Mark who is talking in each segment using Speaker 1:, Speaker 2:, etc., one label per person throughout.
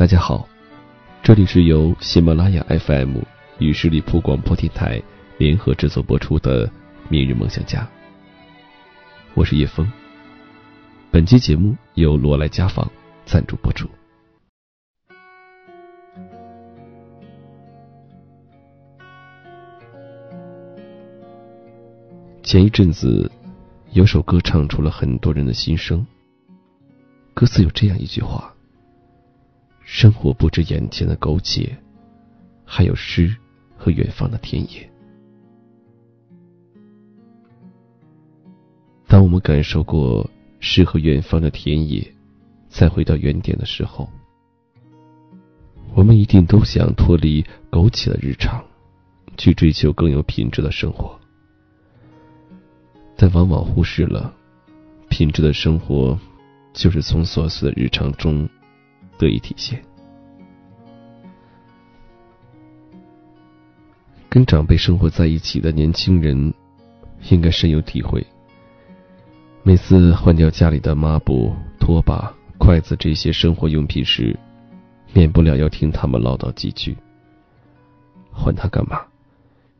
Speaker 1: 大家好，这里是由喜马拉雅 FM 与十里铺广播电台联合制作播出的《明日梦想家》，我是叶枫。本期节目由罗莱家纺赞助播出。前一阵子，有首歌唱出了很多人的心声。歌词有这样一句话：“生活不止眼前的苟且，还有诗和远方的田野。”当我们感受过诗和远方的田野，再回到原点的时候，我们一定都想脱离苟且的日常，去追求更有品质的生活。但往往忽视了，品质的生活，就是从琐碎的日常中得以体现。跟长辈生活在一起的年轻人，应该深有体会。每次换掉家里的抹布、拖把、筷子这些生活用品时，免不了要听他们唠叨几句：“换它干嘛？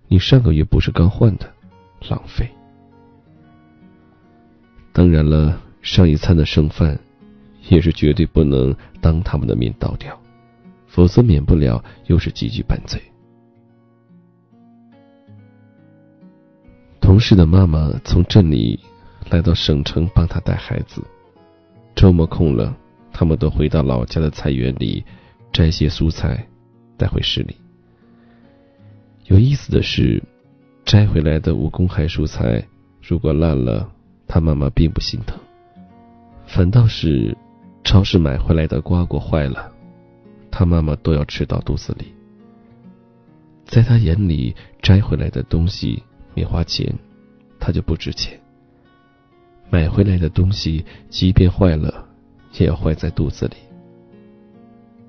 Speaker 1: 你上个月不是刚换的，浪费。”当然了，上一餐的剩饭，也是绝对不能当他们的面倒掉，否则免不了又是几句拌嘴。同事的妈妈从镇里来到省城帮他带孩子，周末空了，他们都回到老家的菜园里摘些蔬菜带回市里。有意思的是，摘回来的无公害蔬菜如果烂了。他妈妈并不心疼，反倒是超市买回来的瓜果坏了，他妈妈都要吃到肚子里。在他眼里，摘回来的东西没花钱，他就不值钱。买回来的东西，即便坏了，也要坏在肚子里。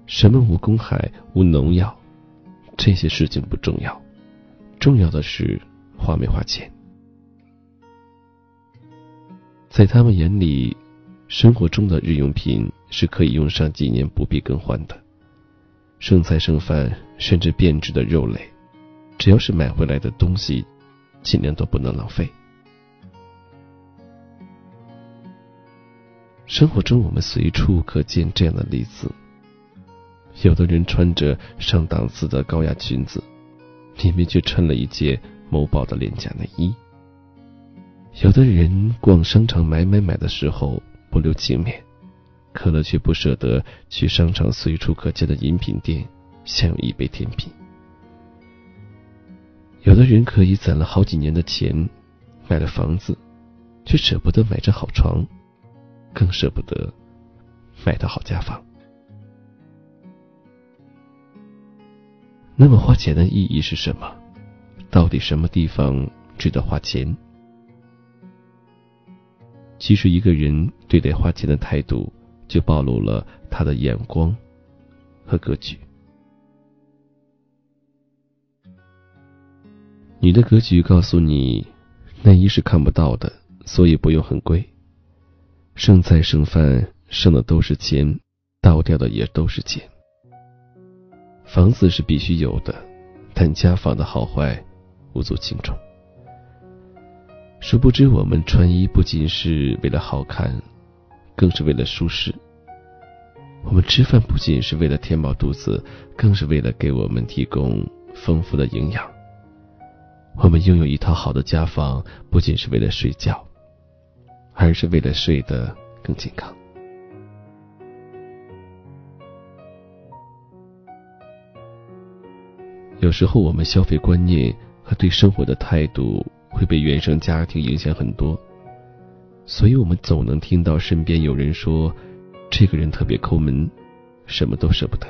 Speaker 1: 什么无公害、无农药，这些事情不重要，重要的是花没花钱。在他们眼里，生活中的日用品是可以用上几年不必更换的。剩菜剩饭，甚至变质的肉类，只要是买回来的东西，尽量都不能浪费。生活中，我们随处可见这样的例子：有的人穿着上档次的高雅裙子，里面却衬了一件某宝的廉价内衣。有的人逛商场买买买的时候不留情面，可乐却不舍得去商场随处可见的饮品店享用一杯甜品。有的人可以攒了好几年的钱买了房子，却舍不得买张好床，更舍不得买套好家纺。那么花钱的意义是什么？到底什么地方值得花钱？其实，一个人对待花钱的态度，就暴露了他的眼光和格局。你的格局告诉你，内衣是看不到的，所以不用很贵。剩菜剩饭，剩的都是钱，倒掉的也都是钱。房子是必须有的，但家房的好坏，无足轻重。殊不知，我们穿衣不仅是为了好看，更是为了舒适；我们吃饭不仅是为了填饱肚子，更是为了给我们提供丰富的营养；我们拥有一套好的家房，不仅是为了睡觉，而是为了睡得更健康。有时候，我们消费观念和对生活的态度。会被原生家庭影响很多，所以我们总能听到身边有人说：“这个人特别抠门，什么都舍不得。”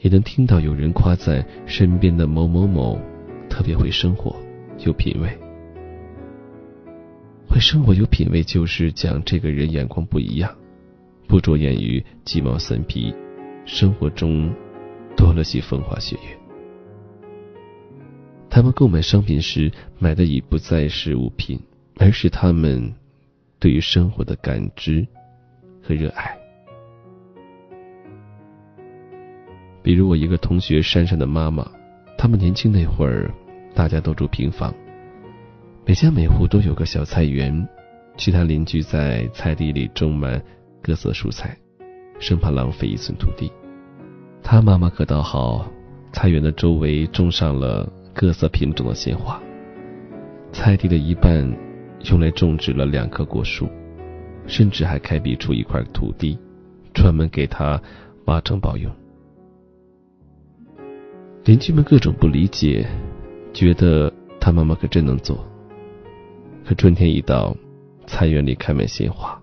Speaker 1: 也能听到有人夸赞身边的某某某特别会生活、有品味。会生活、有品味，就是讲这个人眼光不一样，不着眼于鸡毛蒜皮，生活中多了些风花雪月。他们购买商品时买的已不再是物品，而是他们对于生活的感知和热爱。比如我一个同学珊珊的妈妈，他们年轻那会儿，大家都住平房，每家每户都有个小菜园，其他邻居在菜地里种满各色蔬菜，生怕浪费一寸土地。他妈妈可倒好，菜园的周围种上了各色品种的鲜花，菜地的一半用来种植了两棵果树，甚至还开辟出一块土地，专门给他挖城堡用。邻居们各种不理解，觉得他妈妈可真能做。可春天一到，菜园里开满鲜花；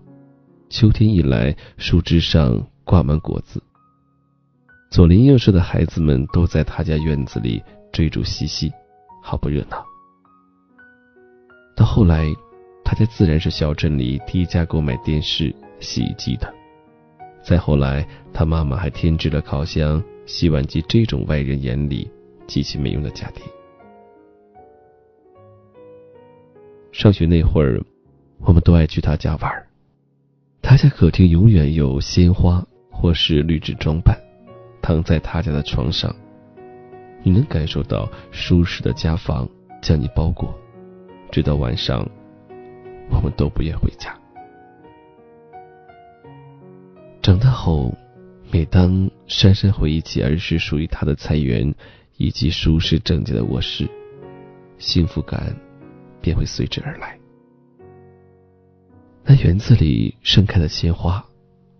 Speaker 1: 秋天一来，树枝上挂满果子。左邻右舍的孩子们都在他家院子里追逐嬉戏，好不热闹。到后来，他家自然是小镇里第一家购买电视、洗衣机的。再后来，他妈妈还添置了烤箱。洗碗机这种外人眼里极其没用的家电。上学那会儿，我们都爱去他家玩。他家客厅永远有鲜花或是绿植装扮。躺在他家的床上，你能感受到舒适的家房将你包裹，直到晚上，我们都不愿回家。长大后。每当珊珊回忆起儿时属于她的菜园，以及舒适整洁的卧室，幸福感便会随之而来。那园子里盛开的鲜花，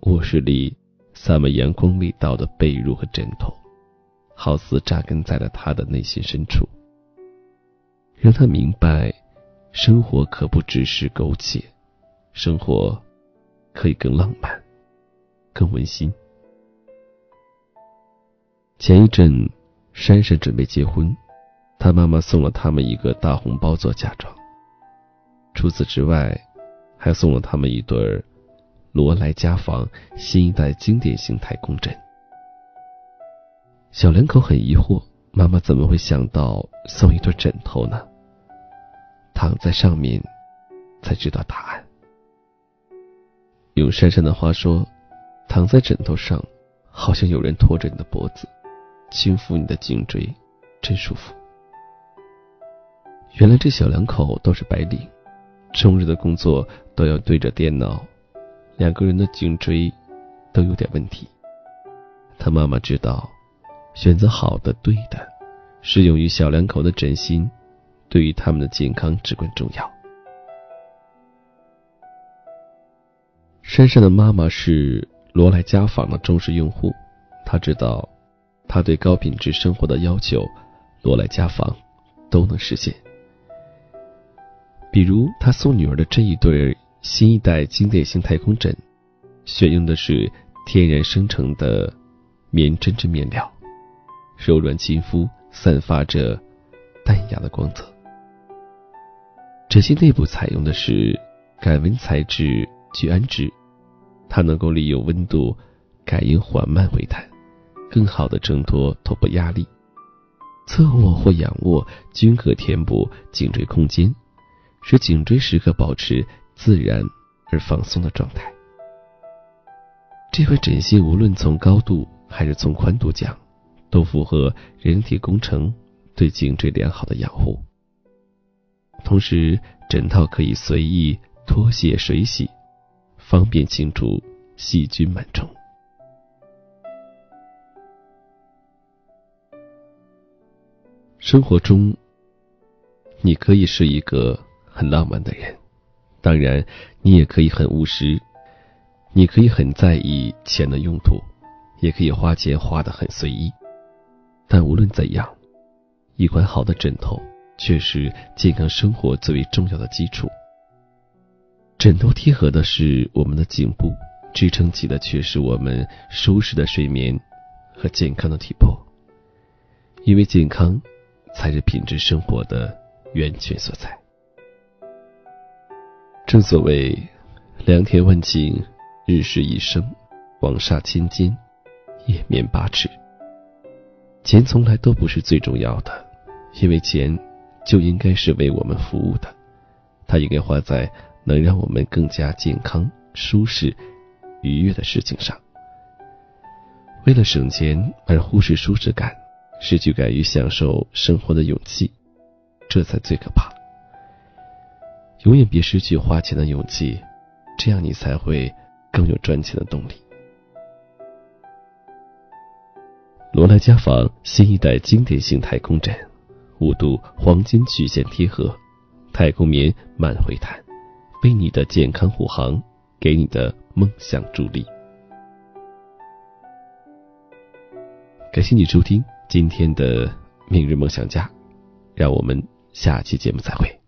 Speaker 1: 卧室里洒满阳光味道的被褥和枕头，好似扎根在了他的内心深处，让他明白，生活可不只是苟且，生活可以更浪漫，更温馨。前一阵，珊珊准备结婚，她妈妈送了他们一个大红包做嫁妆。除此之外，还送了他们一对罗莱家纺新一代经典型太空枕。小两口很疑惑，妈妈怎么会想到送一对枕头呢？躺在上面，才知道答案。用珊珊的话说，躺在枕头上，好像有人拖着你的脖子。轻抚你的颈椎，真舒服。原来这小两口都是白领，终日的工作都要对着电脑，两个人的颈椎都有点问题。他妈妈知道，选择好的、对的、适用于小两口的枕芯，对于他们的健康至关重要。珊珊的妈妈是罗莱家纺的忠实用户，她知道。她对高品质生活的要求，罗莱家纺都能实现。比如，他送女儿的这一对新一代经典型太空枕，选用的是天然生成的棉针织面料，柔软亲肤，散发着淡雅的光泽。枕芯内部采用的是感温材质聚氨酯，它能够利用温度感应缓慢回弹。更好的挣脱头部压力，侧卧或仰卧均可填补颈椎空间，使颈椎时刻保持自然而放松的状态。这款枕芯无论从高度还是从宽度讲，都符合人体工程对颈椎良好的养护。同时，枕套可以随意脱卸水洗，方便清除细菌螨虫。生活中，你可以是一个很浪漫的人，当然，你也可以很务实。你可以很在意钱的用途，也可以花钱花的很随意。但无论怎样，一款好的枕头却是健康生活最为重要的基础。枕头贴合的是我们的颈部，支撑起的却是我们舒适的睡眠和健康的体魄。因为健康。才是品质生活的源泉所在。正所谓“良田万顷，日食一升，黄沙千间，夜眠八尺”。钱从来都不是最重要的，因为钱就应该是为我们服务的，它应该花在能让我们更加健康、舒适、愉悦的事情上。为了省钱而忽视舒适感，失去敢于享受生活的勇气，这才最可怕。永远别失去花钱的勇气，这样你才会更有赚钱的动力。罗莱家纺新一代经典型太空枕，五度黄金曲线贴合，太空棉慢回弹，为你的健康护航，给你的梦想助力。感谢你收听今天的《明日梦想家》，让我们下期节目再会。